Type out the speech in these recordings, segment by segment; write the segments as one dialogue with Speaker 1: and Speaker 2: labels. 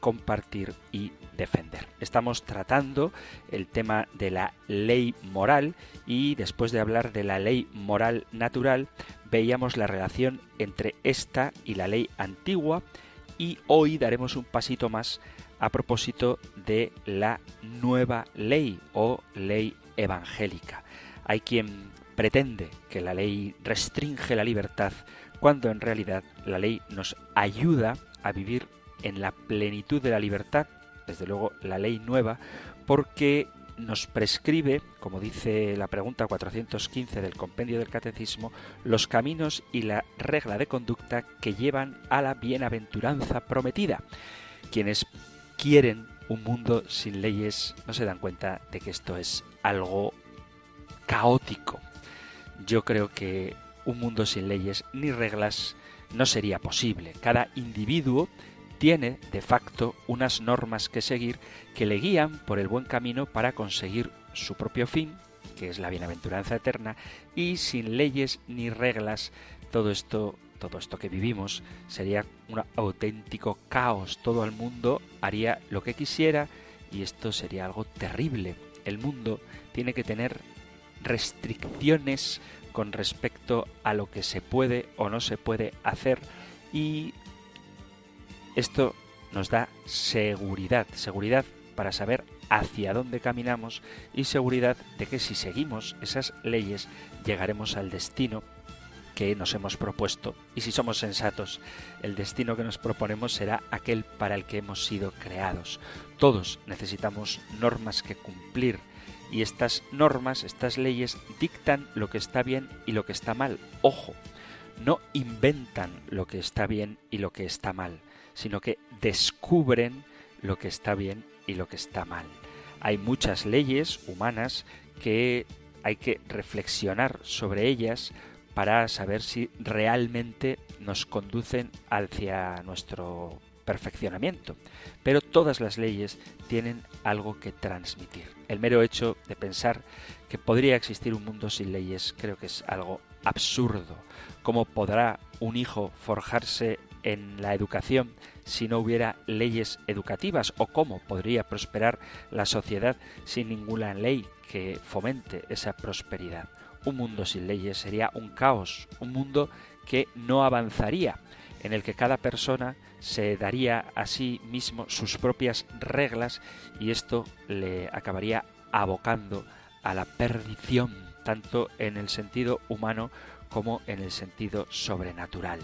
Speaker 1: compartir y defender. Estamos tratando el tema de la ley moral y después de hablar de la ley moral natural veíamos la relación entre esta y la ley antigua y hoy daremos un pasito más a propósito de la nueva ley o ley evangélica. Hay quien pretende que la ley restringe la libertad cuando en realidad la ley nos ayuda a vivir en la plenitud de la libertad desde luego la ley nueva, porque nos prescribe, como dice la pregunta 415 del compendio del Catecismo, los caminos y la regla de conducta que llevan a la bienaventuranza prometida. Quienes quieren un mundo sin leyes no se dan cuenta de que esto es algo caótico. Yo creo que un mundo sin leyes ni reglas no sería posible. Cada individuo tiene de facto unas normas que seguir que le guían por el buen camino para conseguir su propio fin, que es la bienaventuranza eterna, y sin leyes ni reglas, todo esto, todo esto que vivimos sería un auténtico caos. Todo el mundo haría lo que quisiera y esto sería algo terrible. El mundo tiene que tener restricciones con respecto a lo que se puede o no se puede hacer y esto nos da seguridad, seguridad para saber hacia dónde caminamos y seguridad de que si seguimos esas leyes llegaremos al destino que nos hemos propuesto. Y si somos sensatos, el destino que nos proponemos será aquel para el que hemos sido creados. Todos necesitamos normas que cumplir y estas normas, estas leyes dictan lo que está bien y lo que está mal. Ojo, no inventan lo que está bien y lo que está mal sino que descubren lo que está bien y lo que está mal. Hay muchas leyes humanas que hay que reflexionar sobre ellas para saber si realmente nos conducen hacia nuestro perfeccionamiento. Pero todas las leyes tienen algo que transmitir. El mero hecho de pensar que podría existir un mundo sin leyes creo que es algo absurdo. ¿Cómo podrá un hijo forjarse en la educación si no hubiera leyes educativas o cómo podría prosperar la sociedad sin ninguna ley que fomente esa prosperidad. Un mundo sin leyes sería un caos, un mundo que no avanzaría, en el que cada persona se daría a sí mismo sus propias reglas y esto le acabaría abocando a la perdición, tanto en el sentido humano como en el sentido sobrenatural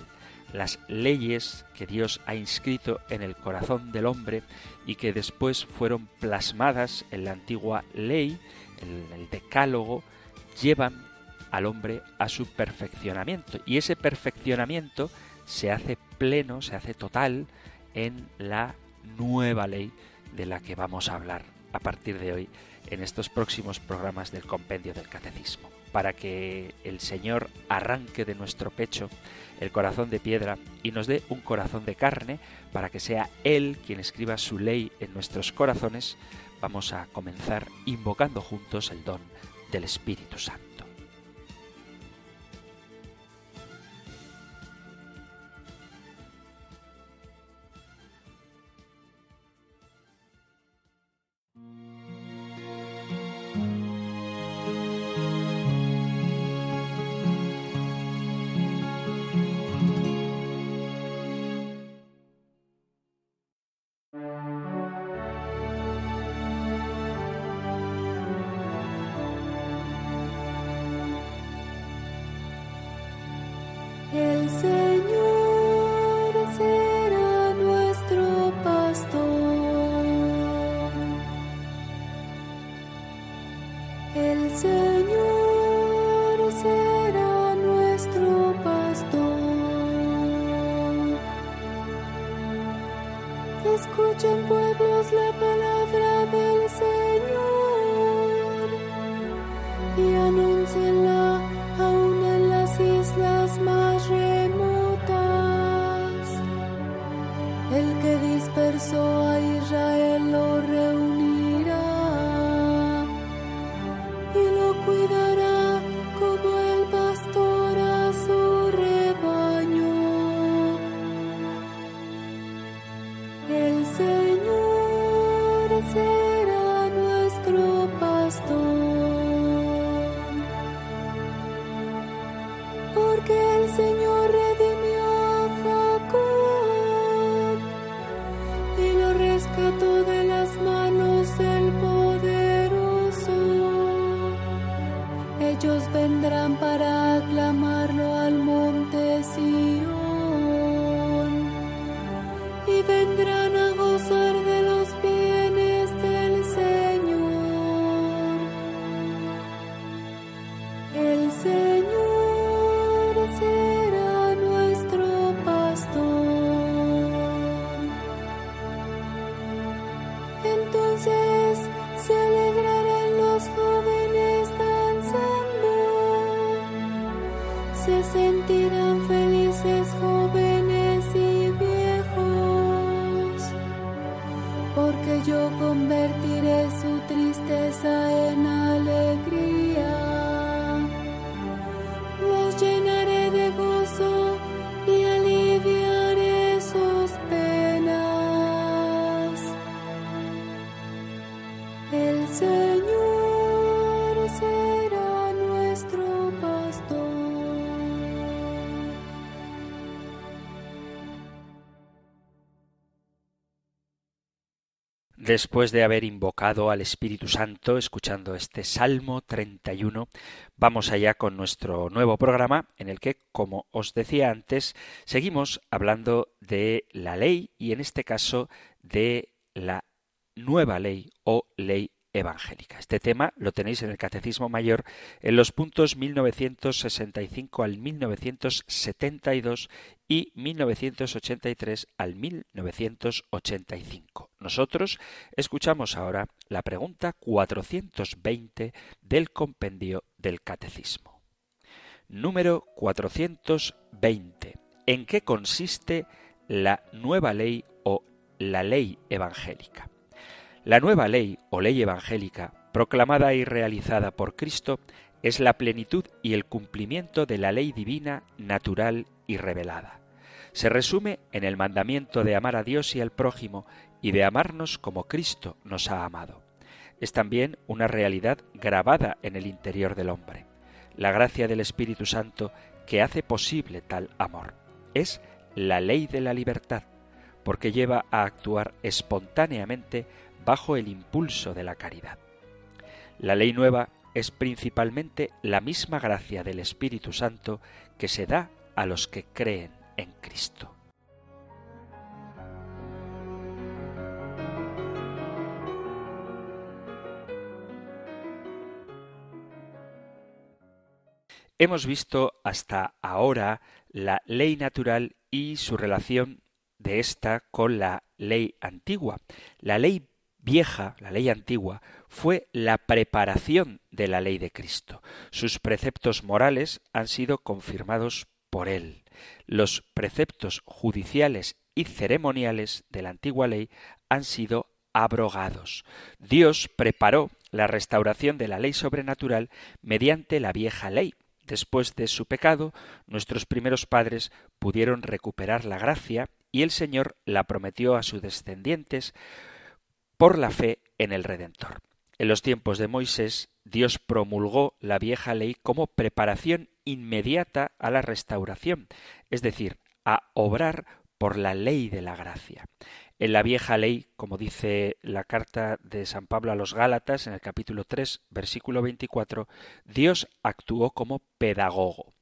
Speaker 1: las leyes que Dios ha inscrito en el corazón del hombre y que después fueron plasmadas en la antigua ley, en el decálogo, llevan al hombre a su perfeccionamiento. Y ese perfeccionamiento se hace pleno, se hace total en la nueva ley de la que vamos a hablar a partir de hoy en estos próximos programas del compendio del catecismo, para que el Señor arranque de nuestro pecho el corazón de piedra y nos dé un corazón de carne para que sea Él quien escriba su ley en nuestros corazones, vamos a comenzar invocando juntos el don del Espíritu Santo.
Speaker 2: El sentirán felices.
Speaker 1: Después de haber invocado al Espíritu Santo, escuchando este Salmo 31, vamos allá con nuestro nuevo programa en el que, como os decía antes, seguimos hablando de la ley y en este caso de la nueva ley o ley evangélica. Este tema lo tenéis en el Catecismo Mayor en los puntos 1965 al 1972 y 1983 al 1985. Nosotros escuchamos ahora la pregunta 420 del compendio del Catecismo. Número 420. ¿En qué consiste la nueva ley o la ley evangélica? La nueva ley o ley evangélica, proclamada y realizada por Cristo, es la plenitud y el cumplimiento de la ley divina, natural y revelada. Se resume en el mandamiento de amar a Dios y al prójimo y de amarnos como Cristo nos ha amado. Es también una realidad grabada en el interior del hombre. La gracia del Espíritu Santo que hace posible tal amor. Es la ley de la libertad, porque lleva a actuar espontáneamente bajo el impulso de la caridad. La ley nueva es principalmente la misma gracia del Espíritu Santo que se da a los que creen en Cristo. Hemos visto hasta ahora la ley natural y su relación de esta con la ley antigua. La ley vieja, la ley antigua, fue la preparación de la ley de Cristo. Sus preceptos morales han sido confirmados por él. Los preceptos judiciales y ceremoniales de la antigua ley han sido abrogados. Dios preparó la restauración de la ley sobrenatural mediante la vieja ley. Después de su pecado, nuestros primeros padres pudieron recuperar la gracia y el Señor la prometió a sus descendientes por la fe en el Redentor. En los tiempos de Moisés, Dios promulgó la vieja ley como preparación inmediata a la restauración, es decir, a obrar por la ley de la gracia. En la vieja ley, como dice la carta de San Pablo a los Gálatas en el capítulo 3, versículo 24, Dios actuó como pedagogo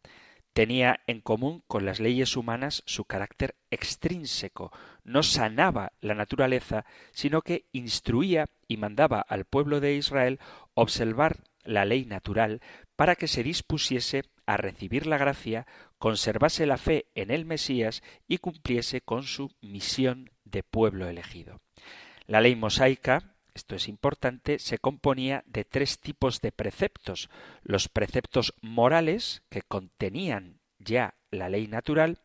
Speaker 1: tenía en común con las leyes humanas su carácter extrínseco, no sanaba la naturaleza, sino que instruía y mandaba al pueblo de Israel observar la ley natural para que se dispusiese a recibir la gracia, conservase la fe en el Mesías y cumpliese con su misión de pueblo elegido. La ley mosaica, esto es importante, se componía de tres tipos de preceptos. Los preceptos morales, que contenían ya la ley natural,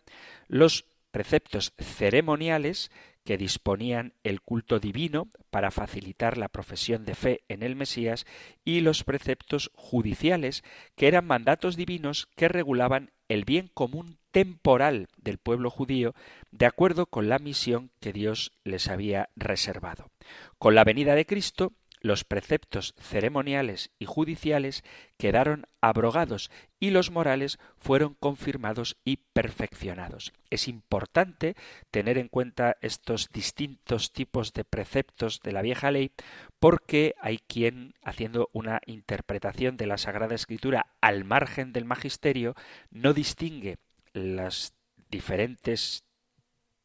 Speaker 1: los preceptos ceremoniales, que disponían el culto divino para facilitar la profesión de fe en el Mesías, y los preceptos judiciales, que eran mandatos divinos que regulaban el bien común temporal del pueblo judío de acuerdo con la misión que Dios les había reservado. Con la venida de Cristo, los preceptos ceremoniales y judiciales quedaron abrogados y los morales fueron confirmados y perfeccionados. Es importante tener en cuenta estos distintos tipos de preceptos de la vieja ley porque hay quien, haciendo una interpretación de la Sagrada Escritura al margen del magisterio, no distingue las diferentes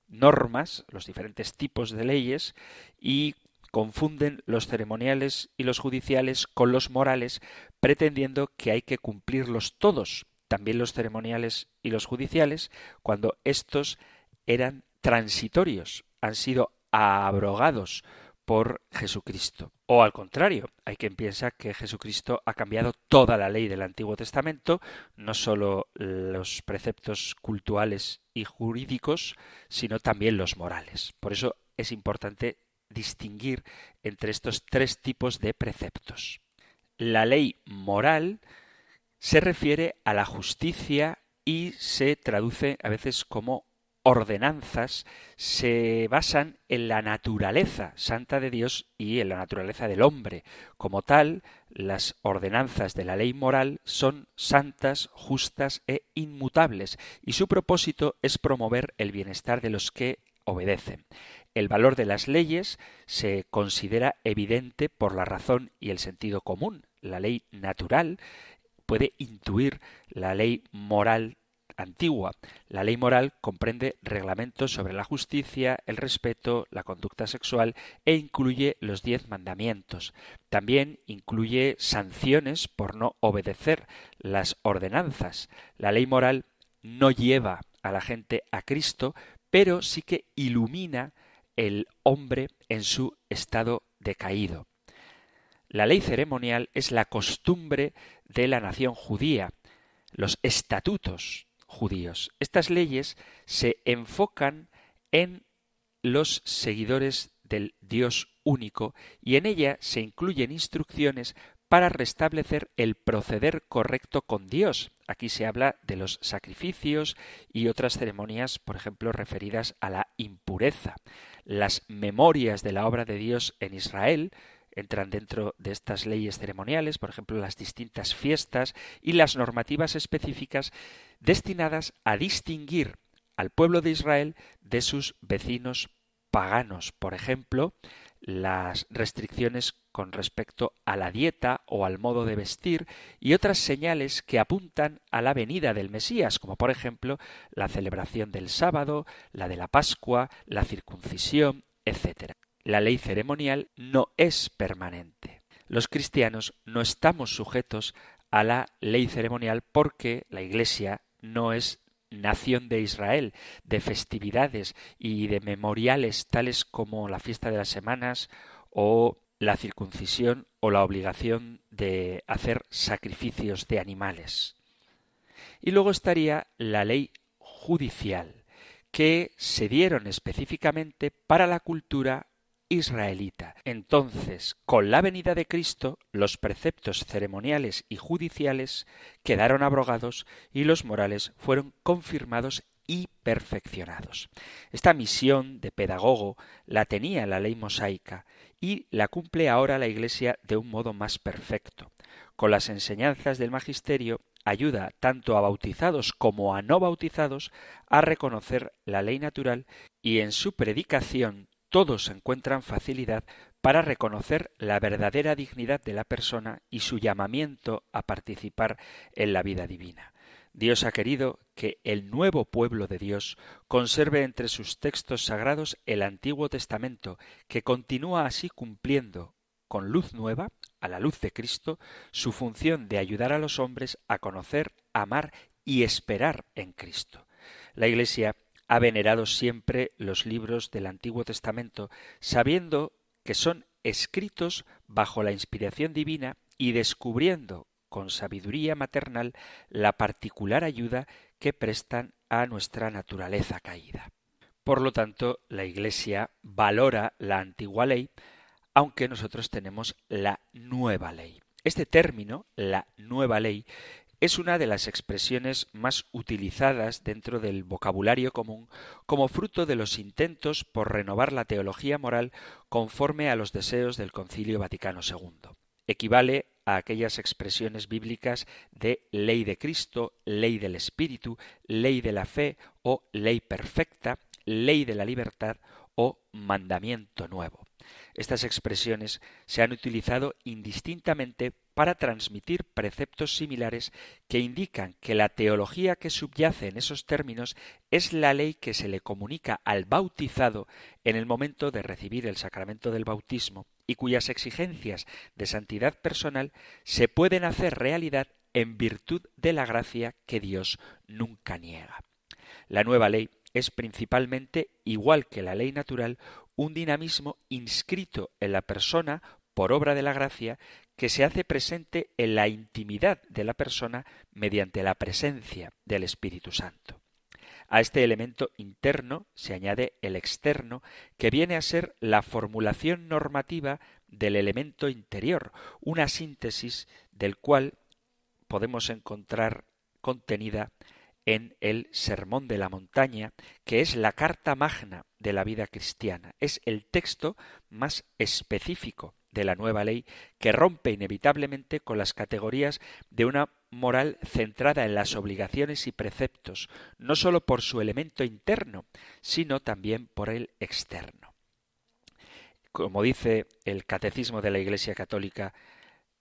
Speaker 1: normas, los diferentes tipos de leyes y confunden los ceremoniales y los judiciales con los morales, pretendiendo que hay que cumplirlos todos, también los ceremoniales y los judiciales, cuando estos eran transitorios, han sido abrogados por Jesucristo. O al contrario, hay quien piensa que Jesucristo ha cambiado toda la ley del Antiguo Testamento, no sólo los preceptos cultuales y jurídicos, sino también los morales. Por eso es importante distinguir entre estos tres tipos de preceptos. La ley moral se refiere a la justicia y se traduce a veces como ordenanzas se basan en la naturaleza santa de Dios y en la naturaleza del hombre. Como tal, las ordenanzas de la ley moral son santas, justas e inmutables, y su propósito es promover el bienestar de los que obedecen. El valor de las leyes se considera evidente por la razón y el sentido común. La ley natural puede intuir la ley moral antigua. La ley moral comprende reglamentos sobre la justicia, el respeto, la conducta sexual e incluye los diez mandamientos. También incluye sanciones por no obedecer las ordenanzas. La ley moral no lleva a la gente a Cristo, pero sí que ilumina el hombre en su estado decaído. La ley ceremonial es la costumbre de la nación judía, los estatutos judíos. Estas leyes se enfocan en los seguidores del Dios único y en ella se incluyen instrucciones para restablecer el proceder correcto con Dios. Aquí se habla de los sacrificios y otras ceremonias, por ejemplo, referidas a la impureza. Las memorias de la obra de Dios en Israel entran dentro de estas leyes ceremoniales, por ejemplo, las distintas fiestas y las normativas específicas destinadas a distinguir al pueblo de Israel de sus vecinos paganos. Por ejemplo, las restricciones con respecto a la dieta o al modo de vestir y otras señales que apuntan a la venida del Mesías, como por ejemplo la celebración del sábado, la de la Pascua, la circuncisión, etc. La ley ceremonial no es permanente. Los cristianos no estamos sujetos a la ley ceremonial porque la Iglesia no es nación de Israel, de festividades y de memoriales tales como la fiesta de las semanas o la circuncisión o la obligación de hacer sacrificios de animales. Y luego estaría la ley judicial, que se dieron específicamente para la cultura israelita. Entonces, con la venida de Cristo, los preceptos ceremoniales y judiciales quedaron abrogados y los morales fueron confirmados y perfeccionados. Esta misión de pedagogo la tenía la ley mosaica y la cumple ahora la Iglesia de un modo más perfecto. Con las enseñanzas del magisterio ayuda tanto a bautizados como a no bautizados a reconocer la ley natural y en su predicación todos encuentran facilidad para reconocer la verdadera dignidad de la persona y su llamamiento a participar en la vida divina. Dios ha querido que el nuevo pueblo de Dios conserve entre sus textos sagrados el Antiguo Testamento, que continúa así cumpliendo con luz nueva, a la luz de Cristo, su función de ayudar a los hombres a conocer, amar y esperar en Cristo. La Iglesia ha venerado siempre los libros del Antiguo Testamento, sabiendo que son escritos bajo la inspiración divina y descubriendo con sabiduría maternal la particular ayuda que prestan a nuestra naturaleza caída. Por lo tanto, la Iglesia valora la antigua ley, aunque nosotros tenemos la nueva ley. Este término, la nueva ley, es una de las expresiones más utilizadas dentro del vocabulario común como fruto de los intentos por renovar la teología moral conforme a los deseos del Concilio Vaticano II. Equivale a aquellas expresiones bíblicas de ley de Cristo, ley del Espíritu, ley de la fe o ley perfecta, ley de la libertad o mandamiento nuevo. Estas expresiones se han utilizado indistintamente para transmitir preceptos similares que indican que la teología que subyace en esos términos es la ley que se le comunica al bautizado en el momento de recibir el sacramento del bautismo y cuyas exigencias de santidad personal se pueden hacer realidad en virtud de la gracia que Dios nunca niega. La nueva ley es principalmente, igual que la ley natural, un dinamismo inscrito en la persona por obra de la gracia que se hace presente en la intimidad de la persona mediante la presencia del Espíritu Santo. A este elemento interno se añade el externo, que viene a ser la formulación normativa del elemento interior, una síntesis del cual podemos encontrar contenida en el Sermón de la Montaña, que es la carta magna de la vida cristiana. Es el texto más específico de la nueva ley que rompe inevitablemente con las categorías de una moral centrada en las obligaciones y preceptos, no sólo por su elemento interno, sino también por el externo. Como dice el Catecismo de la Iglesia Católica,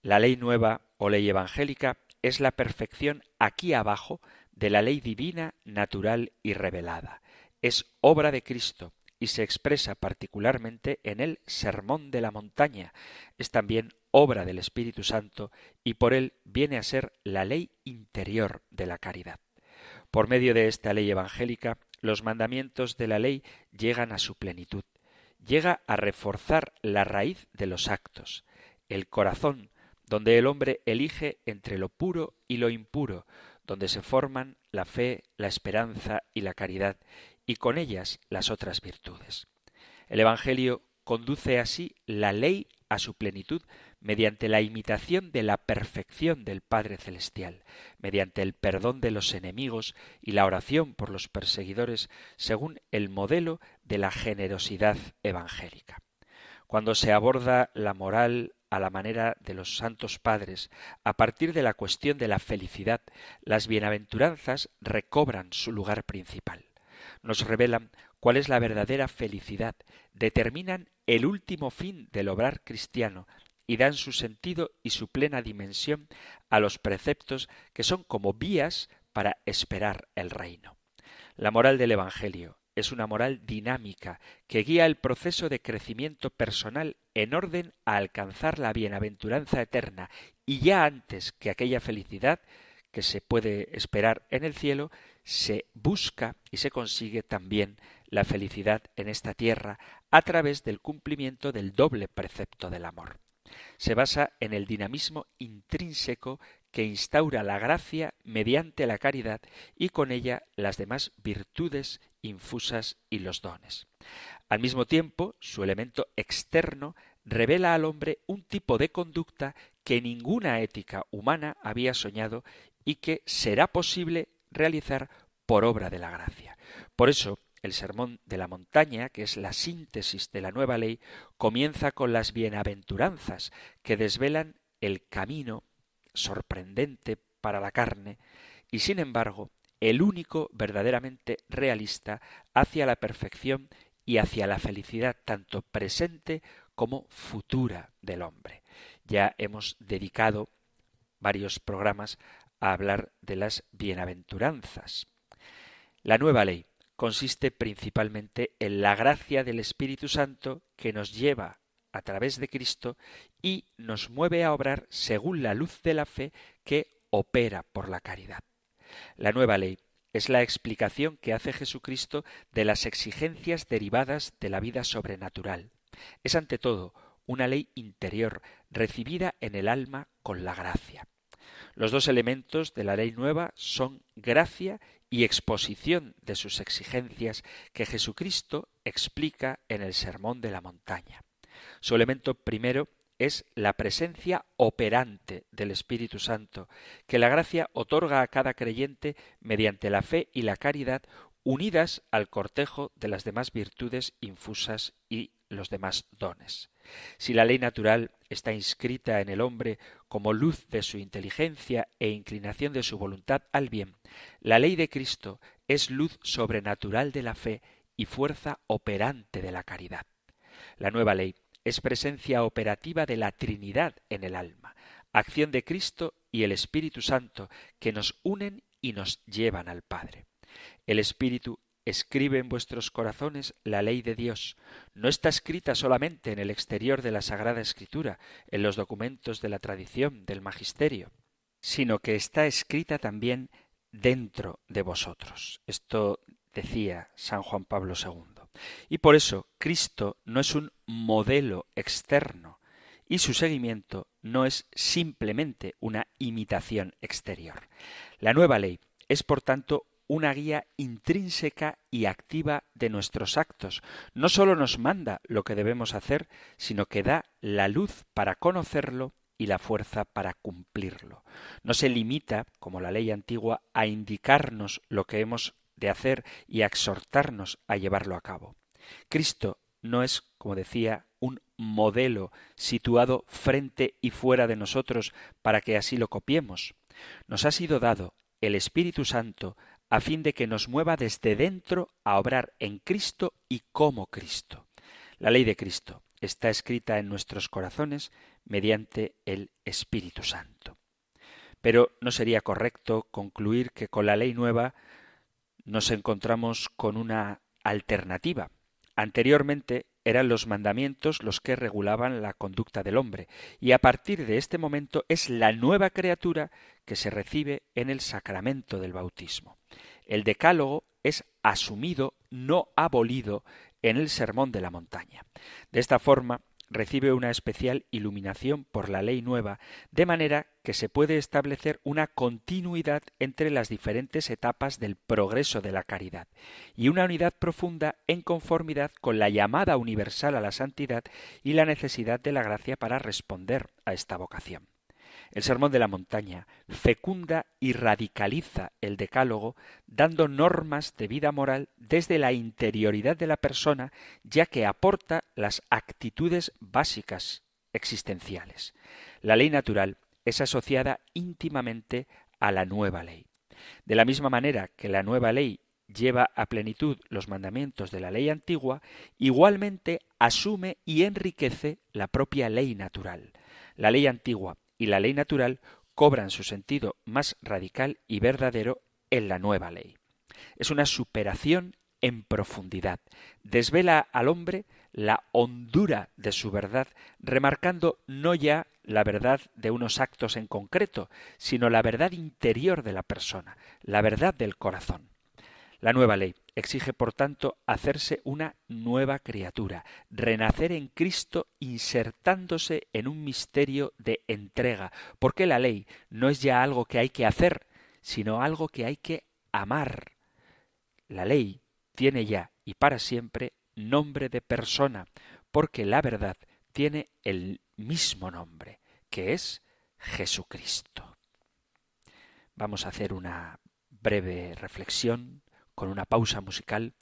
Speaker 1: la ley nueva o ley evangélica es la perfección aquí abajo de la ley divina, natural y revelada. Es obra de Cristo y se expresa particularmente en el Sermón de la Montaña. Es también obra del Espíritu Santo y por él viene a ser la ley interior de la caridad. Por medio de esta ley evangélica, los mandamientos de la ley llegan a su plenitud. Llega a reforzar la raíz de los actos, el corazón, donde el hombre elige entre lo puro y lo impuro, donde se forman la fe, la esperanza y la caridad, y con ellas las otras virtudes. El Evangelio conduce así la ley a su plenitud mediante la imitación de la perfección del Padre Celestial, mediante el perdón de los enemigos y la oración por los perseguidores, según el modelo de la generosidad evangélica. Cuando se aborda la moral a la manera de los santos padres, a partir de la cuestión de la felicidad, las bienaventuranzas recobran su lugar principal. Nos revelan cuál es la verdadera felicidad, determinan el último fin del obrar cristiano y dan su sentido y su plena dimensión a los preceptos que son como vías para esperar el reino. La moral del Evangelio, es una moral dinámica que guía el proceso de crecimiento personal en orden a alcanzar la bienaventuranza eterna y ya antes que aquella felicidad que se puede esperar en el cielo, se busca y se consigue también la felicidad en esta tierra a través del cumplimiento del doble precepto del amor. Se basa en el dinamismo intrínseco que instaura la gracia mediante la caridad y con ella las demás virtudes infusas y los dones. Al mismo tiempo, su elemento externo revela al hombre un tipo de conducta que ninguna ética humana había soñado y que será posible realizar por obra de la gracia. Por eso, el sermón de la montaña, que es la síntesis de la nueva ley, comienza con las bienaventuranzas que desvelan el camino sorprendente para la carne y sin embargo el único verdaderamente realista hacia la perfección y hacia la felicidad tanto presente como futura del hombre. Ya hemos dedicado varios programas a hablar de las bienaventuranzas. La nueva ley consiste principalmente en la gracia del Espíritu Santo que nos lleva a través de Cristo y nos mueve a obrar según la luz de la fe que opera por la caridad. La nueva ley es la explicación que hace Jesucristo de las exigencias derivadas de la vida sobrenatural. Es ante todo una ley interior recibida en el alma con la gracia. Los dos elementos de la ley nueva son gracia y exposición de sus exigencias que Jesucristo explica en el Sermón de la Montaña. Su elemento primero es la presencia operante del Espíritu Santo, que la gracia otorga a cada creyente mediante la fe y la caridad unidas al cortejo de las demás virtudes infusas y los demás dones. Si la ley natural está inscrita en el hombre como luz de su inteligencia e inclinación de su voluntad al bien, la ley de Cristo es luz sobrenatural de la fe y fuerza operante de la caridad. La nueva ley es presencia operativa de la Trinidad en el alma, acción de Cristo y el Espíritu Santo que nos unen y nos llevan al Padre. El Espíritu escribe en vuestros corazones la ley de Dios. No está escrita solamente en el exterior de la Sagrada Escritura, en los documentos de la tradición, del magisterio, sino que está escrita también dentro de vosotros. Esto decía San Juan Pablo II. Y por eso Cristo no es un modelo externo y su seguimiento no es simplemente una imitación exterior. La nueva ley es, por tanto, una guía intrínseca y activa de nuestros actos. No sólo nos manda lo que debemos hacer, sino que da la luz para conocerlo y la fuerza para cumplirlo. No se limita, como la ley antigua, a indicarnos lo que hemos de hacer y a exhortarnos a llevarlo a cabo. Cristo no es, como decía, un modelo situado frente y fuera de nosotros para que así lo copiemos. Nos ha sido dado el Espíritu Santo a fin de que nos mueva desde dentro a obrar en Cristo y como Cristo. La ley de Cristo está escrita en nuestros corazones mediante el Espíritu Santo. Pero no sería correcto concluir que con la ley nueva nos encontramos con una alternativa. Anteriormente eran los mandamientos los que regulaban la conducta del hombre, y a partir de este momento es la nueva criatura que se recibe en el sacramento del bautismo. El decálogo es asumido, no abolido, en el sermón de la montaña. De esta forma, recibe una especial iluminación por la ley nueva, de manera que se puede establecer una continuidad entre las diferentes etapas del progreso de la caridad y una unidad profunda en conformidad con la llamada universal a la santidad y la necesidad de la gracia para responder a esta vocación. El Sermón de la Montaña fecunda y radicaliza el decálogo, dando normas de vida moral desde la interioridad de la persona, ya que aporta las actitudes básicas existenciales. La ley natural es asociada íntimamente a la nueva ley. De la misma manera que la nueva ley lleva a plenitud los mandamientos de la ley antigua, igualmente asume y enriquece la propia ley natural. La ley antigua y la ley natural cobran su sentido más radical y verdadero en la nueva ley. Es una superación en profundidad. Desvela al hombre la hondura de su verdad, remarcando no ya la verdad de unos actos en concreto, sino la verdad interior de la persona, la verdad del corazón. La nueva ley exige, por tanto, hacerse una nueva criatura, renacer en Cristo insertándose en un misterio de entrega, porque la ley no es ya algo que hay que hacer, sino algo que hay que amar. La ley tiene ya y para siempre nombre de persona, porque la verdad tiene el mismo nombre, que es Jesucristo. Vamos a hacer una breve reflexión con una pausa musical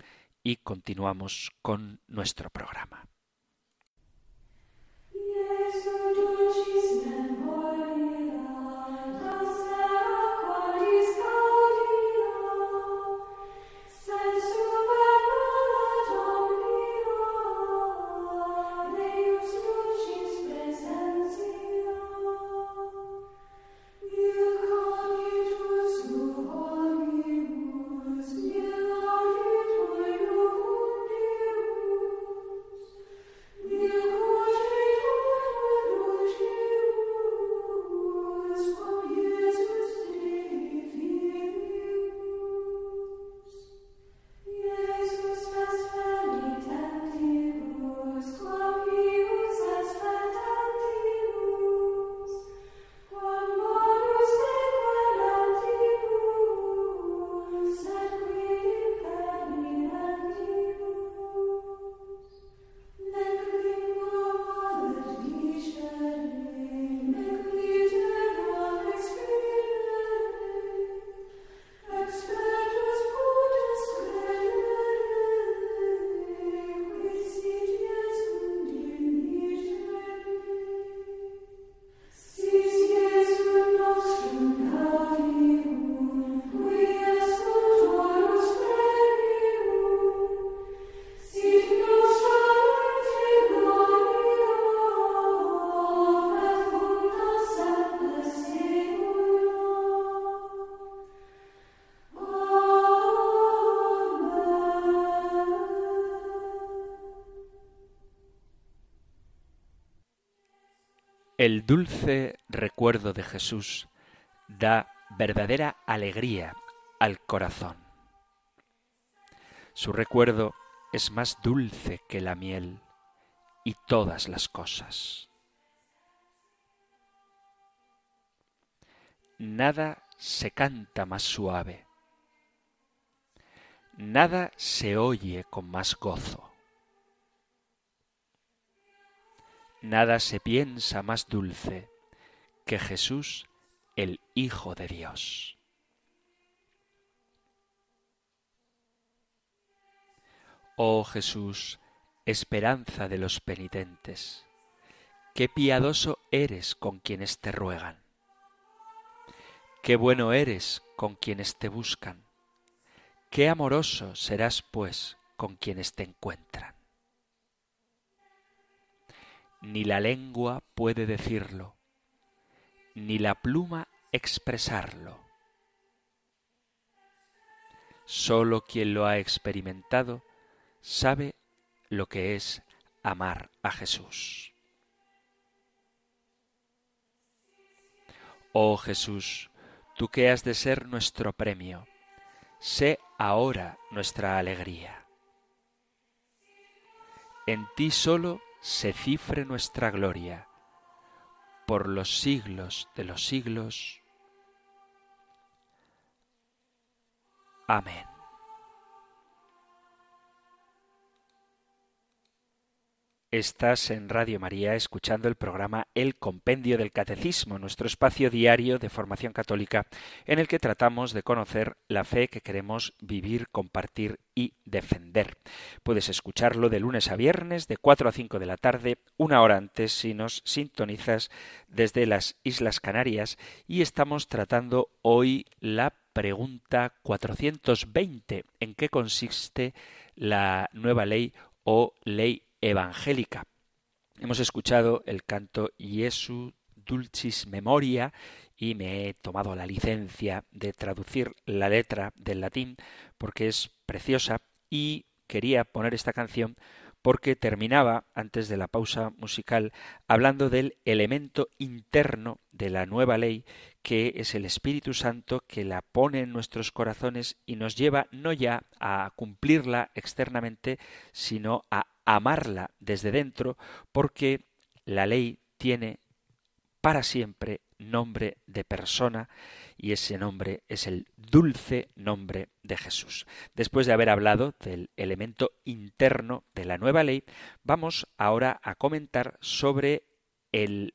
Speaker 1: y continuamos con nuestro programa. El dulce recuerdo de Jesús da verdadera alegría al corazón. Su recuerdo es más dulce que la miel y todas las cosas. Nada se canta más suave, nada se oye con más gozo, nada se piensa más dulce que Jesús el Hijo de Dios. Oh Jesús, esperanza de los penitentes, qué piadoso eres con quienes te ruegan, qué bueno eres con quienes te buscan, qué amoroso serás pues con quienes te encuentran. Ni la lengua puede decirlo, ni la pluma expresarlo. Solo quien lo ha experimentado sabe lo que es amar a Jesús. Oh Jesús, tú que has de ser nuestro premio, sé ahora nuestra alegría. En ti solo se cifre nuestra gloria por los siglos de los siglos. Amén. Estás en Radio María escuchando el programa El Compendio del Catecismo, nuestro espacio diario de formación católica en el que tratamos de conocer la fe que queremos vivir, compartir y defender. Puedes escucharlo de lunes a viernes de 4 a 5 de la tarde, una hora antes si nos sintonizas desde las Islas Canarias y estamos tratando hoy la pregunta 420, ¿en qué consiste la nueva ley o ley evangélica. Hemos escuchado el canto Jesu Dulcis Memoria y me he tomado la licencia de traducir la letra del latín porque es preciosa y quería poner esta canción porque terminaba, antes de la pausa musical, hablando del elemento interno de la nueva ley, que es el Espíritu Santo que la pone en nuestros corazones y nos lleva no ya a cumplirla externamente, sino a amarla desde dentro, porque la ley tiene para siempre nombre de persona y ese nombre es el dulce nombre de Jesús. Después de haber hablado del elemento interno de la nueva ley, vamos ahora a comentar sobre el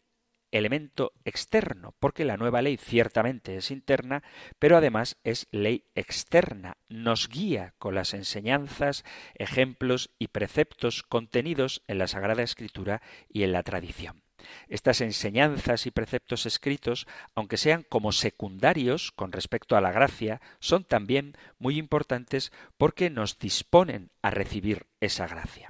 Speaker 1: elemento externo, porque la nueva ley ciertamente es interna, pero además es ley externa, nos guía con las enseñanzas, ejemplos y preceptos contenidos en la Sagrada Escritura y en la tradición. Estas enseñanzas y preceptos escritos, aunque sean como secundarios con respecto a la gracia, son también muy importantes porque nos disponen a recibir esa gracia.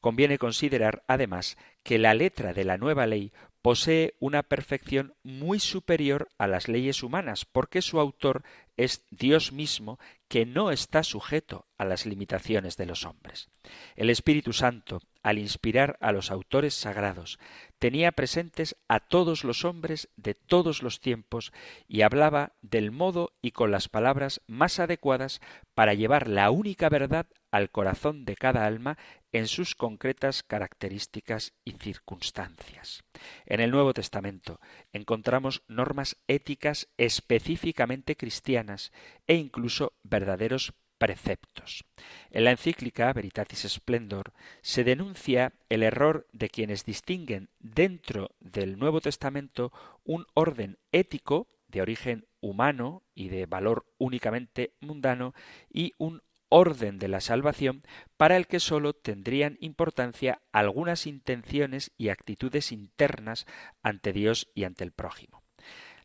Speaker 1: Conviene considerar, además, que la letra de la nueva ley posee una perfección muy superior a las leyes humanas, porque su autor es Dios mismo, que no está sujeto a las limitaciones de los hombres. El Espíritu Santo, al inspirar a los autores sagrados, tenía presentes a todos los hombres de todos los tiempos y hablaba del modo y con las palabras más adecuadas para llevar la única verdad al corazón de cada alma en sus concretas características y circunstancias. En el Nuevo Testamento encontramos normas éticas específicamente cristianas e incluso verdaderos preceptos. En la encíclica Veritatis Splendor se denuncia el error de quienes distinguen dentro del Nuevo Testamento un orden ético de origen humano y de valor únicamente mundano y un orden de la salvación para el que sólo tendrían importancia algunas intenciones y actitudes internas ante Dios y ante el prójimo.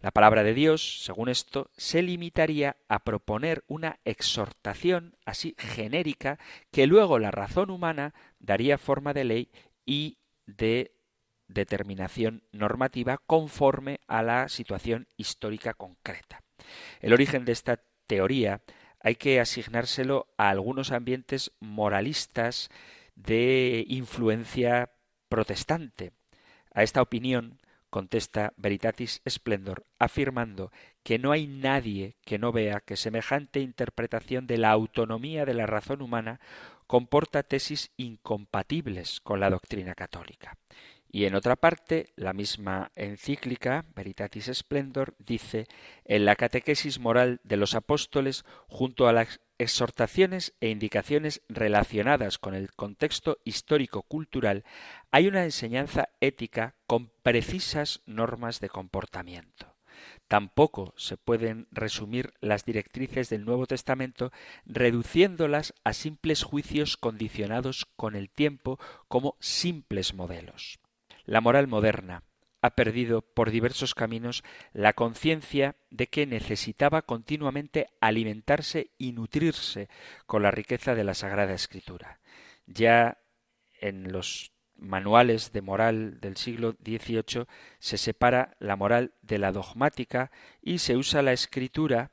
Speaker 1: La palabra de Dios, según esto, se limitaría a proponer una exhortación así genérica que luego la razón humana daría forma de ley y de determinación normativa conforme a la situación histórica concreta. El origen de esta teoría hay que asignárselo a algunos ambientes moralistas de influencia protestante. A esta opinión contesta Veritatis Splendor, afirmando que no hay nadie que no vea que semejante interpretación de la autonomía de la razón humana comporta tesis incompatibles con la doctrina católica. Y en otra parte, la misma encíclica, Veritatis Splendor, dice, en la catequesis moral de los apóstoles, junto a las exhortaciones e indicaciones relacionadas con el contexto histórico-cultural, hay una enseñanza ética con precisas normas de comportamiento. Tampoco se pueden resumir las directrices del Nuevo Testamento reduciéndolas a simples juicios condicionados con el tiempo como simples modelos. La moral moderna ha perdido por diversos caminos la conciencia de que necesitaba continuamente alimentarse y nutrirse con la riqueza de la Sagrada Escritura. Ya en los manuales de moral del siglo XVIII se separa la moral de la dogmática y se usa la escritura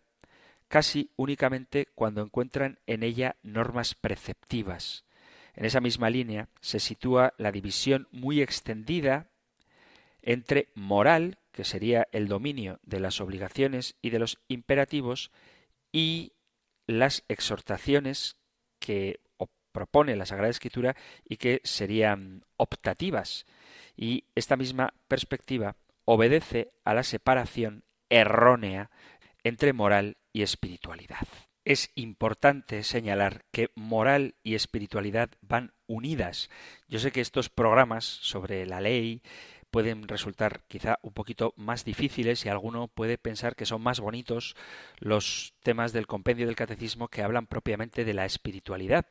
Speaker 1: casi únicamente cuando encuentran en ella normas preceptivas. En esa misma línea se sitúa la división muy extendida entre moral, que sería el dominio de las obligaciones y de los imperativos, y las exhortaciones que propone la Sagrada Escritura y que serían optativas. Y esta misma perspectiva obedece a la separación errónea entre moral y espiritualidad. Es importante señalar que moral y espiritualidad van unidas. Yo sé que estos programas sobre la ley pueden resultar quizá un poquito más difíciles y alguno puede pensar que son más bonitos los temas del compendio del catecismo que hablan propiamente de la espiritualidad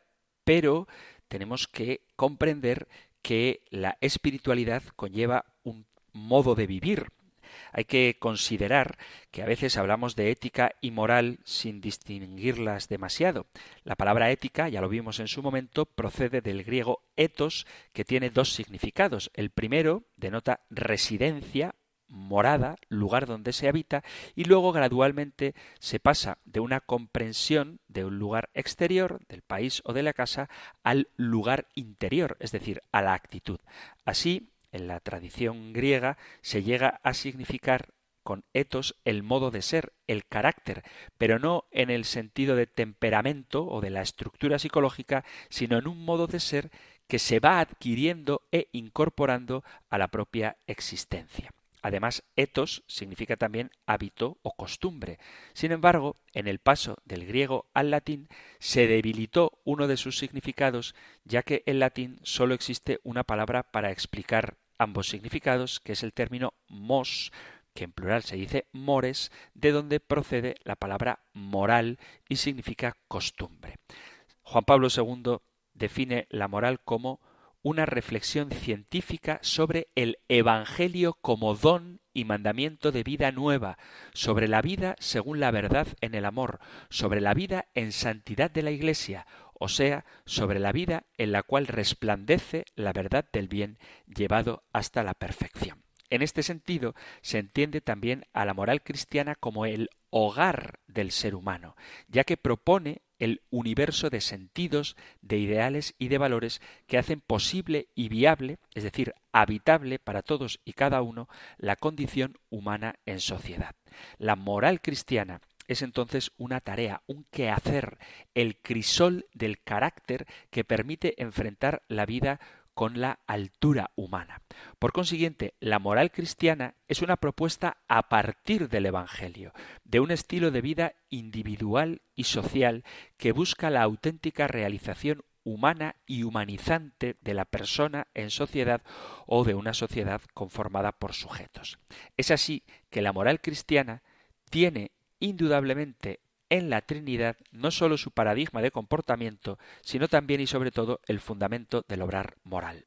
Speaker 1: pero tenemos que comprender que la espiritualidad conlleva un modo de vivir. Hay que considerar que a veces hablamos de ética y moral sin distinguirlas demasiado. La palabra ética, ya lo vimos en su momento, procede del griego etos, que tiene dos significados. El primero denota residencia morada, lugar donde se habita, y luego gradualmente se pasa de una comprensión de un lugar exterior, del país o de la casa, al lugar interior, es decir, a la actitud. Así, en la tradición griega se llega a significar con etos el modo de ser, el carácter, pero no en el sentido de temperamento o de la estructura psicológica, sino en un modo de ser que se va adquiriendo e incorporando a la propia existencia. Además, etos significa también hábito o costumbre. Sin embargo, en el paso del griego al latín se debilitó uno de sus significados, ya que en latín solo existe una palabra para explicar ambos significados, que es el término mos, que en plural se dice mores, de donde procede la palabra moral y significa costumbre. Juan Pablo II define la moral como una reflexión científica sobre el Evangelio como don y mandamiento de vida nueva, sobre la vida según la verdad en el amor, sobre la vida en santidad de la Iglesia, o sea, sobre la vida en la cual resplandece la verdad del bien llevado hasta la perfección. En este sentido, se entiende también a la moral cristiana como el hogar del ser humano, ya que propone el universo de sentidos, de ideales y de valores que hacen posible y viable, es decir, habitable para todos y cada uno, la condición humana en sociedad. La moral cristiana es entonces una tarea, un quehacer, el crisol del carácter que permite enfrentar la vida con la altura humana. Por consiguiente, la moral cristiana es una propuesta a partir del Evangelio, de un estilo de vida individual y social que busca la auténtica realización humana y humanizante de la persona en sociedad o de una sociedad conformada por sujetos. Es así que la moral cristiana tiene indudablemente en la Trinidad no sólo su paradigma de comportamiento, sino también y sobre todo el fundamento del obrar moral.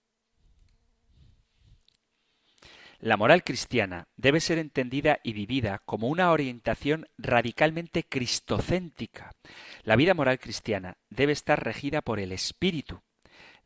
Speaker 1: La moral cristiana debe ser entendida y vivida como una orientación radicalmente cristocéntrica. La vida moral cristiana debe estar regida por el espíritu.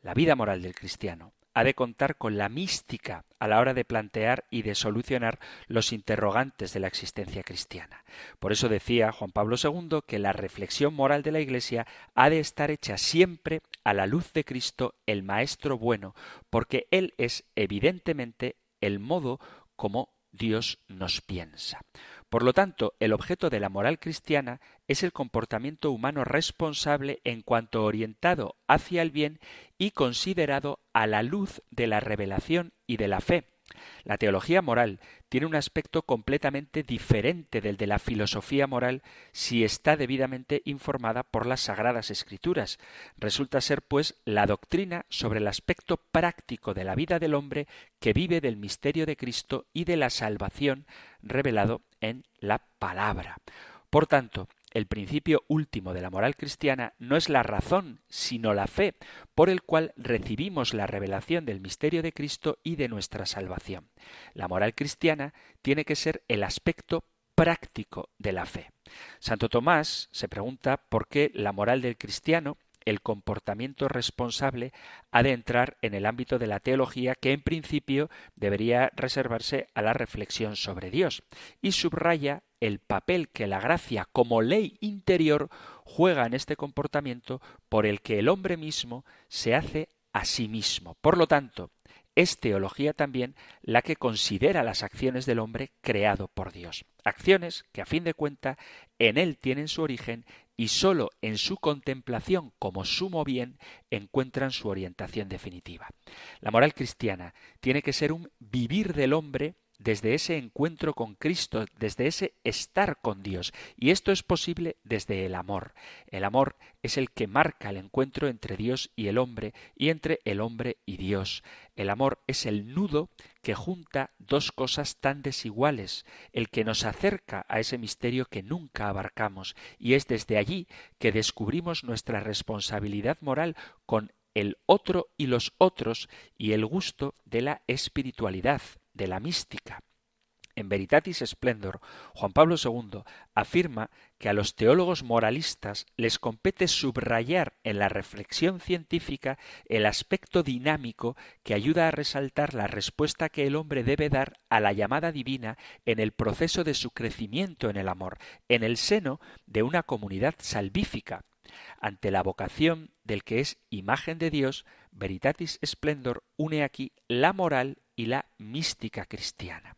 Speaker 1: La vida moral del cristiano ha de contar con la mística a la hora de plantear y de solucionar los interrogantes de la existencia cristiana. Por eso decía Juan Pablo II que la reflexión moral de la Iglesia ha de estar hecha siempre a la luz de Cristo, el Maestro bueno, porque Él es evidentemente el modo como Dios nos piensa. Por lo tanto, el objeto de la moral cristiana es el comportamiento humano responsable en cuanto orientado hacia el bien y considerado a la luz de la revelación y de la fe, la teología moral tiene un aspecto completamente diferente del de la filosofía moral si está debidamente informada por las sagradas escrituras. Resulta ser, pues, la doctrina sobre el aspecto práctico de la vida del hombre que vive del misterio de Cristo y de la salvación revelado en la palabra. Por tanto, el principio último de la moral cristiana no es la razón, sino la fe, por el cual recibimos la revelación del misterio de Cristo y de nuestra salvación. La moral cristiana tiene que ser el aspecto práctico de la fe. Santo Tomás se pregunta por qué la moral del cristiano el comportamiento responsable ha de entrar en el ámbito de la teología que en principio debería reservarse a la reflexión sobre Dios y subraya el papel que la gracia como ley interior juega en este comportamiento por el que el hombre mismo se hace a sí mismo. Por lo tanto, es teología también la que considera las acciones del hombre creado por Dios. Acciones que a fin de cuenta en él tienen su origen y sólo en su contemplación como sumo bien encuentran su orientación definitiva. La moral cristiana tiene que ser un vivir del hombre desde ese encuentro con Cristo, desde ese estar con Dios. Y esto es posible desde el amor. El amor es el que marca el encuentro entre Dios y el hombre y entre el hombre y Dios. El amor es el nudo que junta dos cosas tan desiguales, el que nos acerca a ese misterio que nunca abarcamos, y es desde allí que descubrimos nuestra responsabilidad moral con el otro y los otros y el gusto de la espiritualidad, de la mística. En Veritatis Splendor, Juan Pablo II afirma que a los teólogos moralistas les compete subrayar en la reflexión científica el aspecto dinámico que ayuda a resaltar la respuesta que el hombre debe dar a la llamada divina en el proceso de su crecimiento en el amor, en el seno de una comunidad salvífica. Ante la vocación del que es imagen de Dios, Veritatis Splendor une aquí la moral y la mística cristiana.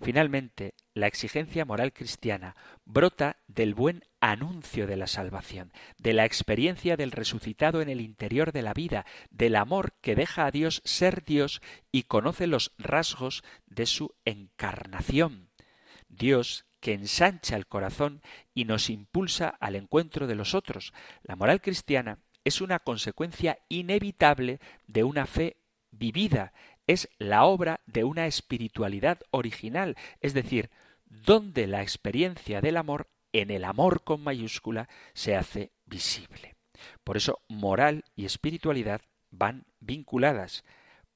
Speaker 1: Finalmente, la exigencia moral cristiana brota del buen anuncio de la salvación, de la experiencia del resucitado en el interior de la vida, del amor que deja a Dios ser Dios y conoce los rasgos de su encarnación. Dios que ensancha el corazón y nos impulsa al encuentro de los otros. La moral cristiana es una consecuencia inevitable de una fe vivida, es la obra de una espiritualidad original, es decir, donde la experiencia del amor, en el amor con mayúscula, se hace visible. Por eso moral y espiritualidad van vinculadas.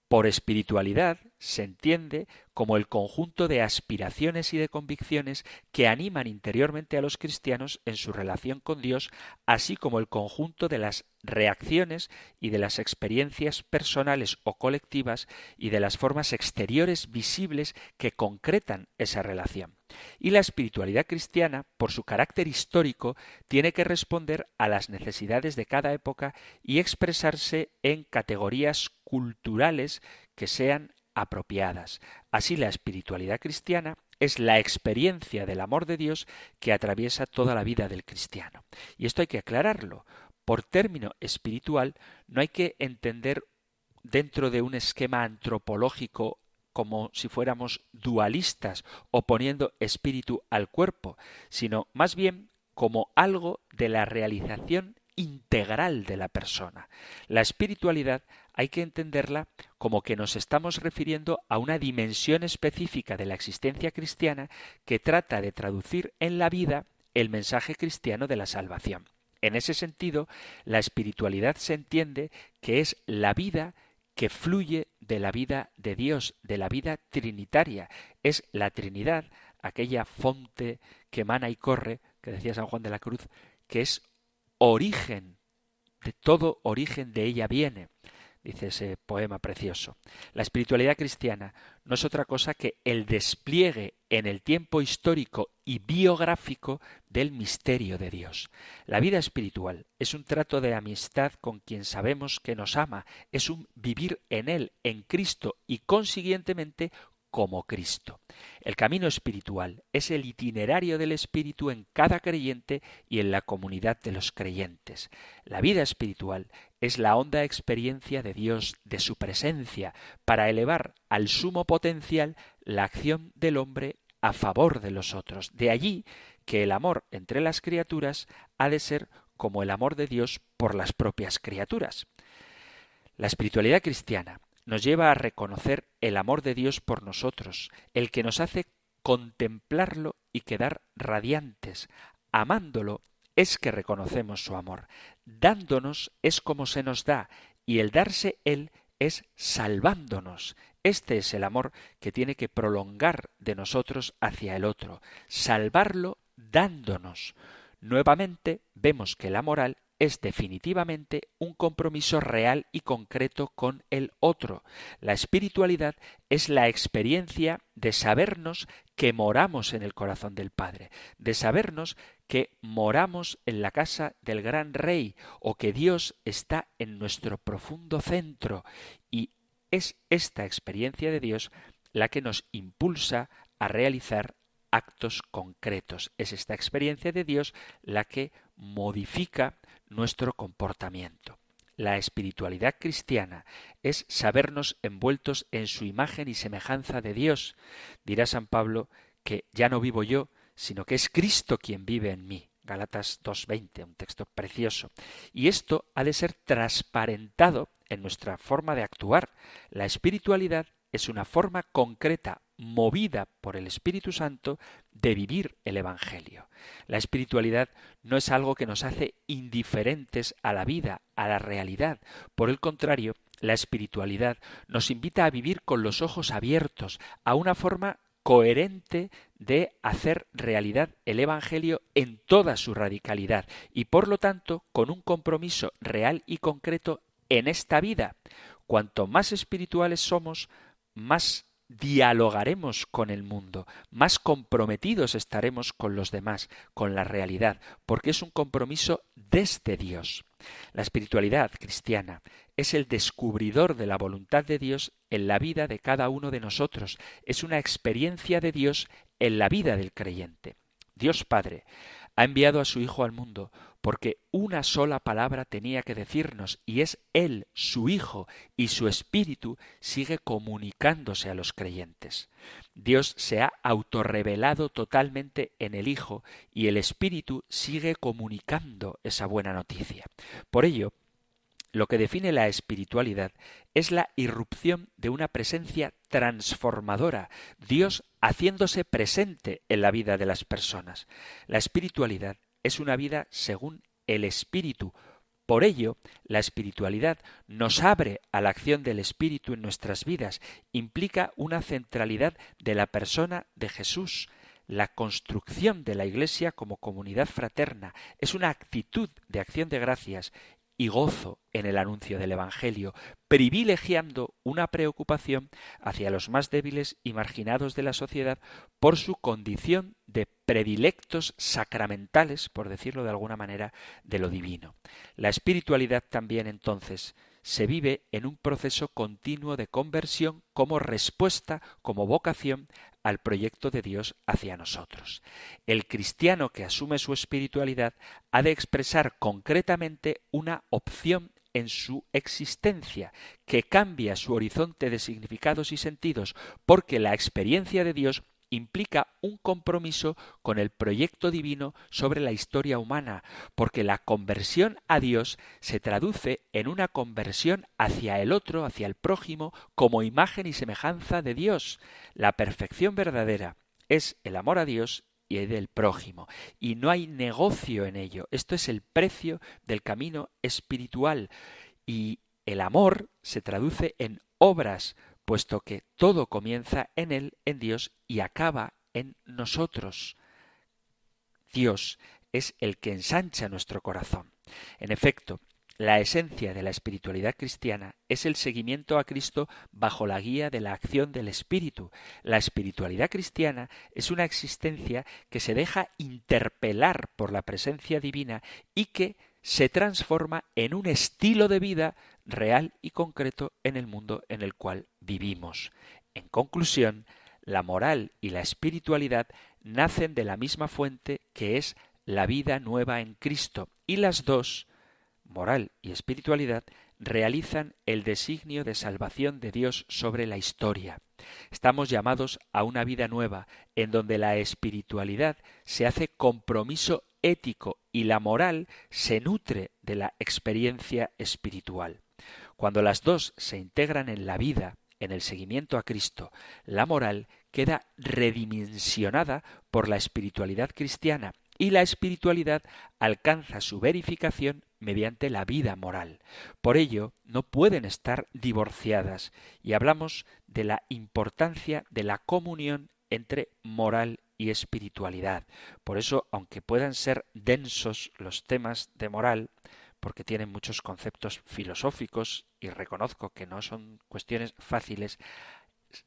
Speaker 1: Por espiritualidad se entiende como el conjunto de aspiraciones y de convicciones que animan interiormente a los cristianos en su relación con Dios, así como el conjunto de las reacciones y de las experiencias personales o colectivas y de las formas exteriores visibles que concretan esa relación. Y la espiritualidad cristiana, por su carácter histórico, tiene que responder a las necesidades de cada época y expresarse en categorías culturales que sean apropiadas. Así la espiritualidad cristiana es la experiencia del amor de Dios que atraviesa toda la vida del cristiano. Y esto hay que aclararlo. Por término espiritual no hay que entender dentro de un esquema antropológico como si fuéramos dualistas oponiendo espíritu al cuerpo, sino más bien como algo de la realización integral de la persona. La espiritualidad hay que entenderla como que nos estamos refiriendo a una dimensión específica de la existencia cristiana que trata de traducir en la vida el mensaje cristiano de la salvación. En ese sentido, la espiritualidad se entiende que es la vida que fluye de la vida de Dios, de la vida trinitaria. Es la Trinidad, aquella fonte que emana y corre, que decía San Juan de la Cruz, que es origen, de todo origen de ella viene dice ese poema precioso. La espiritualidad cristiana no es otra cosa que el despliegue en el tiempo histórico y biográfico del misterio de Dios. La vida espiritual es un trato de amistad con quien sabemos que nos ama, es un vivir en Él, en Cristo, y consiguientemente como Cristo. El camino espiritual es el itinerario del Espíritu en cada creyente y en la comunidad de los creyentes. La vida espiritual es la honda experiencia de Dios, de su presencia, para elevar al sumo potencial la acción del hombre a favor de los otros. De allí que el amor entre las criaturas ha de ser como el amor de Dios por las propias criaturas. La espiritualidad cristiana nos lleva a reconocer el amor de Dios por nosotros, el que nos hace contemplarlo y quedar radiantes. Amándolo es que reconocemos su amor. Dándonos es como se nos da, y el darse Él es salvándonos. Este es el amor que tiene que prolongar de nosotros hacia el otro, salvarlo dándonos. Nuevamente vemos que la moral es definitivamente un compromiso real y concreto con el otro. La espiritualidad es la experiencia de sabernos que moramos en el corazón del Padre, de sabernos que moramos en la casa del gran Rey o que Dios está en nuestro profundo centro. Y es esta experiencia de Dios la que nos impulsa a realizar actos concretos. Es esta experiencia de Dios la que modifica nuestro comportamiento. La espiritualidad cristiana es sabernos envueltos en su imagen y semejanza de Dios. Dirá San Pablo que ya no vivo yo, sino que es Cristo quien vive en mí. Galatas 2.20, un texto precioso. Y esto ha de ser transparentado en nuestra forma de actuar. La espiritualidad es una forma concreta, movida por el Espíritu Santo, de vivir el Evangelio. La espiritualidad no es algo que nos hace indiferentes a la vida, a la realidad. Por el contrario, la espiritualidad nos invita a vivir con los ojos abiertos, a una forma coherente de hacer realidad el Evangelio en toda su radicalidad y por lo tanto con un compromiso real y concreto en esta vida. Cuanto más espirituales somos, más dialogaremos con el mundo, más comprometidos estaremos con los demás, con la realidad, porque es un compromiso desde Dios. La espiritualidad cristiana es el descubridor de la voluntad de Dios en la vida de cada uno de nosotros, es una experiencia de Dios en la vida del creyente. Dios Padre ha enviado a su Hijo al mundo porque una sola palabra tenía que decirnos, y es Él, su Hijo, y su Espíritu sigue comunicándose a los creyentes. Dios se ha autorrevelado totalmente en el Hijo, y el Espíritu sigue comunicando esa buena noticia. Por ello, lo que define la espiritualidad es la irrupción de una presencia transformadora, Dios haciéndose presente en la vida de las personas. La espiritualidad es una vida según el Espíritu. Por ello, la espiritualidad nos abre a la acción del Espíritu en nuestras vidas, implica una centralidad de la persona de Jesús. La construcción de la Iglesia como comunidad fraterna es una actitud de acción de gracias y gozo en el anuncio del Evangelio, privilegiando una preocupación hacia los más débiles y marginados de la sociedad por su condición de predilectos sacramentales, por decirlo de alguna manera, de lo divino. La espiritualidad también entonces se vive en un proceso continuo de conversión como respuesta, como vocación al proyecto de Dios hacia nosotros. El cristiano que asume su espiritualidad ha de expresar concretamente una opción en su existencia, que cambia su horizonte de significados y sentidos, porque la experiencia de Dios implica un compromiso con el proyecto divino sobre la historia humana, porque la conversión a Dios se traduce en una conversión hacia el otro, hacia el prójimo, como imagen y semejanza de Dios. La perfección verdadera es el amor a Dios y del prójimo. Y no hay negocio en ello. Esto es el precio del camino espiritual. Y el amor se traduce en obras, puesto que todo comienza en Él, en Dios, y acaba en nosotros. Dios es el que ensancha nuestro corazón. En efecto, la esencia de la espiritualidad cristiana es el seguimiento a Cristo bajo la guía de la acción del Espíritu. La espiritualidad cristiana es una existencia que se deja interpelar por la presencia divina y que se transforma en un estilo de vida real y concreto en el mundo en el cual vivimos. En conclusión, la moral y la espiritualidad nacen de la misma fuente que es la vida nueva en Cristo, y las dos, moral y espiritualidad, realizan el designio de salvación de Dios sobre la historia. Estamos llamados a una vida nueva, en donde la espiritualidad se hace compromiso ético y la moral se nutre de la experiencia espiritual. Cuando las dos se integran en la vida, en el seguimiento a Cristo, la moral queda redimensionada por la espiritualidad cristiana y la espiritualidad alcanza su verificación mediante la vida moral. Por ello, no pueden estar divorciadas y hablamos de la importancia de la comunión entre moral y espiritualidad. Por eso, aunque puedan ser densos los temas de moral, porque tienen muchos conceptos filosóficos y reconozco que no son cuestiones fáciles,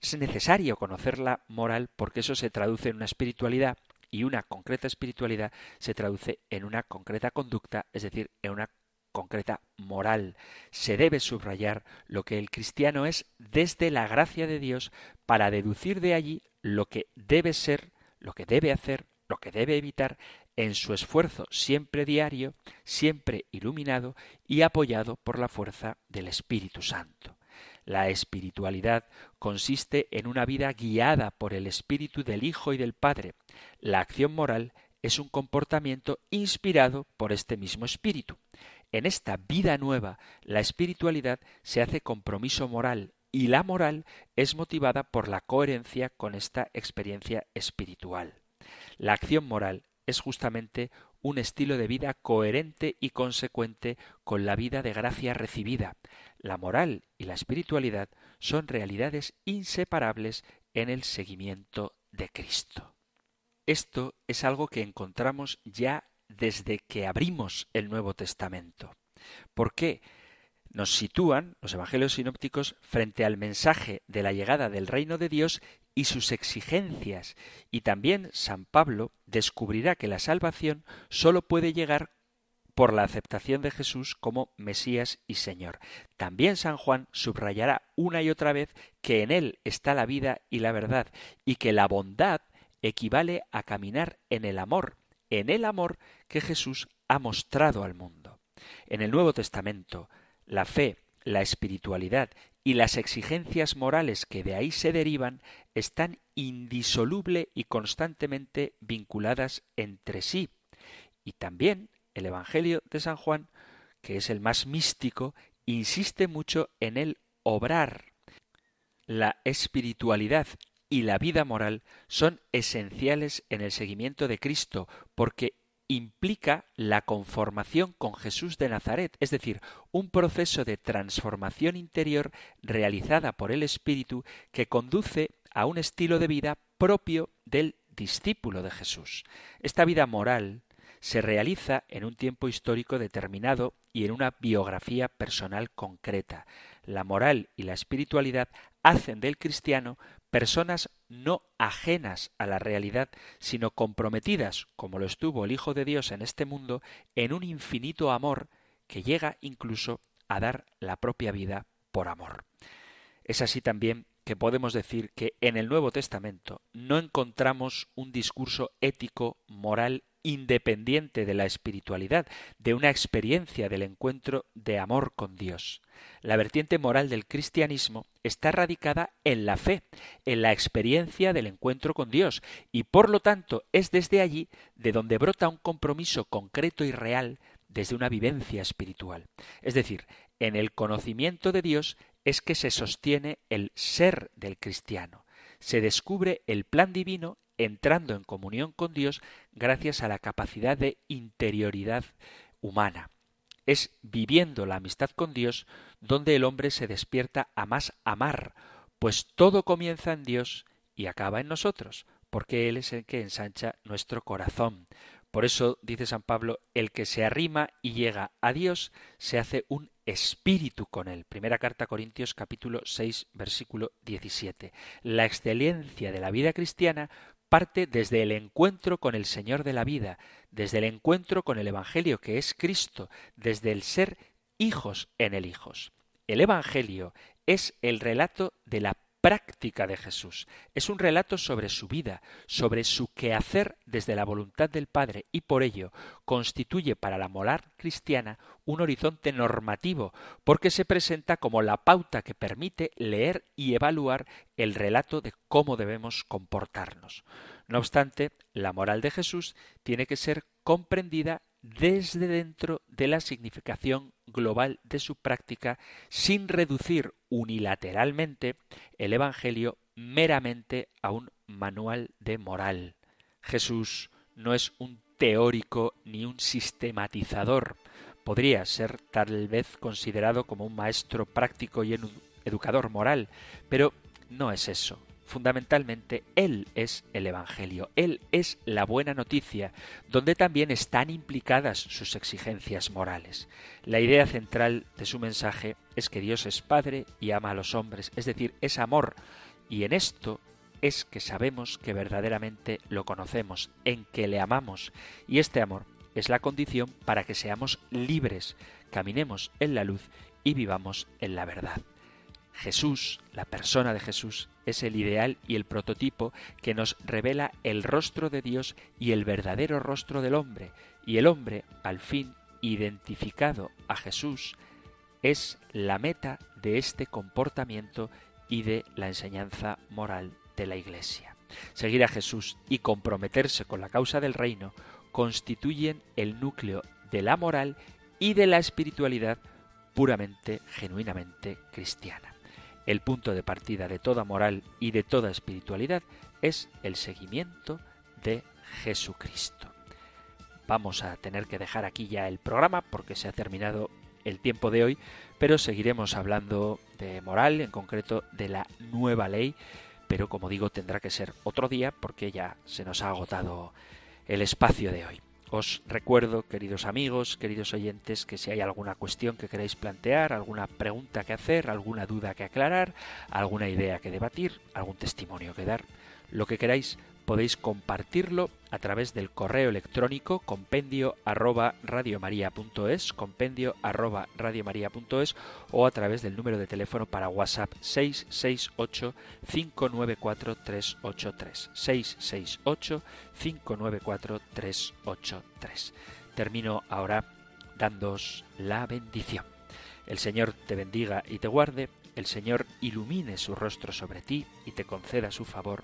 Speaker 1: es necesario conocer la moral porque eso se traduce en una espiritualidad y una concreta espiritualidad se traduce en una concreta conducta, es decir, en una concreta moral. Se debe subrayar lo que el cristiano es desde la gracia de Dios para deducir de allí lo que debe ser, lo que debe hacer, lo que debe evitar en su esfuerzo siempre diario, siempre iluminado y apoyado por la fuerza del Espíritu Santo. La espiritualidad consiste en una vida guiada por el Espíritu del Hijo y del Padre. La acción moral es un comportamiento inspirado por este mismo Espíritu. En esta vida nueva, la espiritualidad se hace compromiso moral y la moral es motivada por la coherencia con esta experiencia espiritual. La acción moral es justamente un estilo de vida coherente y consecuente con la vida de gracia recibida. La moral y la espiritualidad son realidades inseparables en el seguimiento de Cristo. Esto es algo que encontramos ya desde que abrimos el Nuevo Testamento. ¿Por qué? Nos sitúan los evangelios sinópticos frente al mensaje de la llegada del reino de Dios y sus exigencias, y también San Pablo descubrirá que la salvación sólo puede llegar por la aceptación de Jesús como Mesías y Señor. También San Juan subrayará una y otra vez que en él está la vida y la verdad, y que la bondad equivale a caminar en el amor, en el amor que Jesús ha mostrado al mundo. En el Nuevo Testamento, la fe, la espiritualidad y las exigencias morales que de ahí se derivan están indisoluble y constantemente vinculadas entre sí. Y también el Evangelio de San Juan, que es el más místico, insiste mucho en el obrar. La espiritualidad y la vida moral son esenciales en el seguimiento de Cristo, porque implica la conformación con Jesús de Nazaret, es decir, un proceso de transformación interior realizada por el Espíritu que conduce a un estilo de vida propio del discípulo de Jesús. Esta vida moral se realiza en un tiempo histórico determinado y en una biografía personal concreta. La moral y la espiritualidad hacen del cristiano personas no ajenas a la realidad, sino comprometidas, como lo estuvo el Hijo de Dios en este mundo, en un infinito amor que llega incluso a dar la propia vida por amor. Es así también que podemos decir que en el Nuevo Testamento no encontramos un discurso ético, moral independiente de la espiritualidad, de una experiencia del encuentro de amor con Dios. La vertiente moral del cristianismo está radicada en la fe, en la experiencia del encuentro con Dios, y por lo tanto es desde allí de donde brota un compromiso concreto y real desde una vivencia espiritual. Es decir, en el conocimiento de Dios es que se sostiene el ser del cristiano. Se descubre el plan divino entrando en comunión con Dios gracias a la capacidad de interioridad humana. Es viviendo la amistad con Dios donde el hombre se despierta a más amar, pues todo comienza en Dios y acaba en nosotros, porque Él es el que ensancha nuestro corazón. Por eso dice San Pablo, el que se arrima y llega a Dios se hace un espíritu con él. Primera carta a Corintios capítulo 6 versículo 17. La excelencia de la vida cristiana parte desde el encuentro con el Señor de la vida, desde el encuentro con el Evangelio que es Cristo, desde el ser hijos en el hijos. El Evangelio es el relato de la práctica de Jesús. Es un relato sobre su vida, sobre su quehacer desde la voluntad del Padre y por ello constituye para la moral cristiana un horizonte normativo, porque se presenta como la pauta que permite leer y evaluar el relato de cómo debemos comportarnos. No obstante, la moral de Jesús tiene que ser comprendida desde dentro de la significación global de su práctica sin reducir unilateralmente el Evangelio meramente a un manual de moral. Jesús no es un teórico ni un sistematizador. Podría ser tal vez considerado como un maestro práctico y un educador moral, pero no es eso. Fundamentalmente, Él es el Evangelio, Él es la buena noticia, donde también están implicadas sus exigencias morales. La idea central de su mensaje es que Dios es Padre y ama a los hombres, es decir, es amor, y en esto es que sabemos que verdaderamente lo conocemos, en que le amamos, y este amor es la condición para que seamos libres, caminemos en la luz y vivamos en la verdad. Jesús, la persona de Jesús, es el ideal y el prototipo que nos revela el rostro de Dios y el verdadero rostro del hombre, y el hombre, al fin identificado a Jesús, es la meta de este comportamiento y de la enseñanza moral de la Iglesia. Seguir a Jesús y comprometerse con la causa del reino constituyen el núcleo de la moral y de la espiritualidad puramente, genuinamente cristiana. El punto de partida de toda moral y de toda espiritualidad es el seguimiento de Jesucristo. Vamos a tener que dejar aquí ya el programa porque se ha terminado el tiempo de hoy, pero seguiremos hablando de moral, en concreto de la nueva ley, pero como digo tendrá que ser otro día porque ya se nos ha agotado el espacio de hoy. Os recuerdo, queridos amigos, queridos oyentes, que si hay alguna cuestión que queráis plantear, alguna pregunta que hacer, alguna duda que aclarar, alguna idea que debatir, algún testimonio que dar, lo que queráis, podéis compartirlo a través del correo electrónico compendio arroba radiomaria.es, compendio arroba radiomaria.es o a través del número de teléfono para WhatsApp 668 594 383 668 594 383. Termino ahora dándos la bendición. El Señor te bendiga y te guarde, el Señor ilumine su rostro sobre ti y te conceda su favor